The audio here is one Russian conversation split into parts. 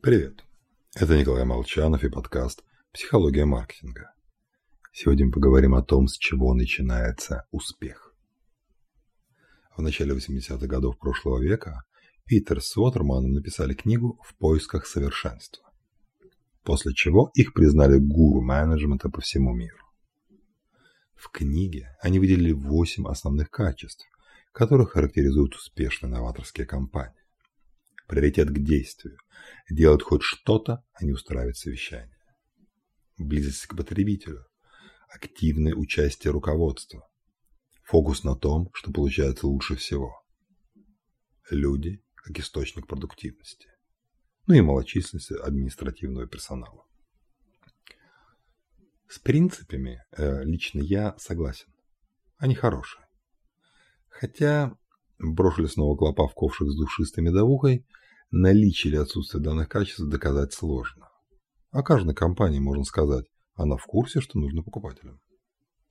Привет, это Николай Молчанов и подкаст «Психология маркетинга». Сегодня мы поговорим о том, с чего начинается успех. В начале 80-х годов прошлого века Питер с Уотерманом написали книгу «В поисках совершенства», после чего их признали гуру менеджмента по всему миру. В книге они выделили 8 основных качеств, которые характеризуют успешные новаторские компании приоритет к действию, делать хоть что-то, а не устраивать совещание. Близость к потребителю, активное участие руководства, фокус на том, что получается лучше всего. Люди как источник продуктивности, ну и малочисленность административного персонала. С принципами э, лично я согласен. Они хорошие. Хотя брошили снова клопа в ковшик с душистой медовухой – наличие или отсутствие данных качеств доказать сложно. О каждой компании можно сказать, она в курсе, что нужно покупателям.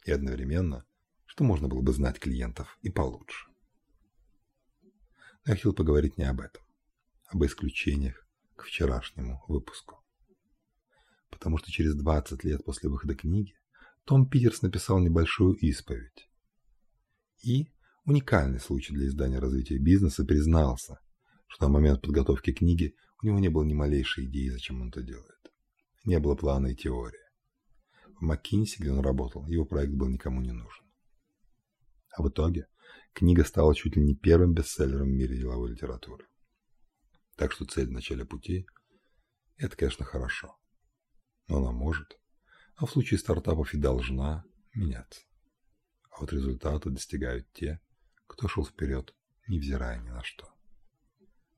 И одновременно, что можно было бы знать клиентов и получше. Но я хотел поговорить не об этом, об исключениях к вчерашнему выпуску. Потому что через 20 лет после выхода книги Том Питерс написал небольшую исповедь. И уникальный случай для издания развития бизнеса признался – что на момент подготовки книги у него не было ни малейшей идеи, зачем он это делает. Не было плана и теории. В Маккинси, где он работал, его проект был никому не нужен. А в итоге книга стала чуть ли не первым бестселлером в мире деловой литературы. Так что цель в начале пути – это, конечно, хорошо. Но она может, а в случае стартапов и должна меняться. А вот результаты достигают те, кто шел вперед, невзирая ни на что.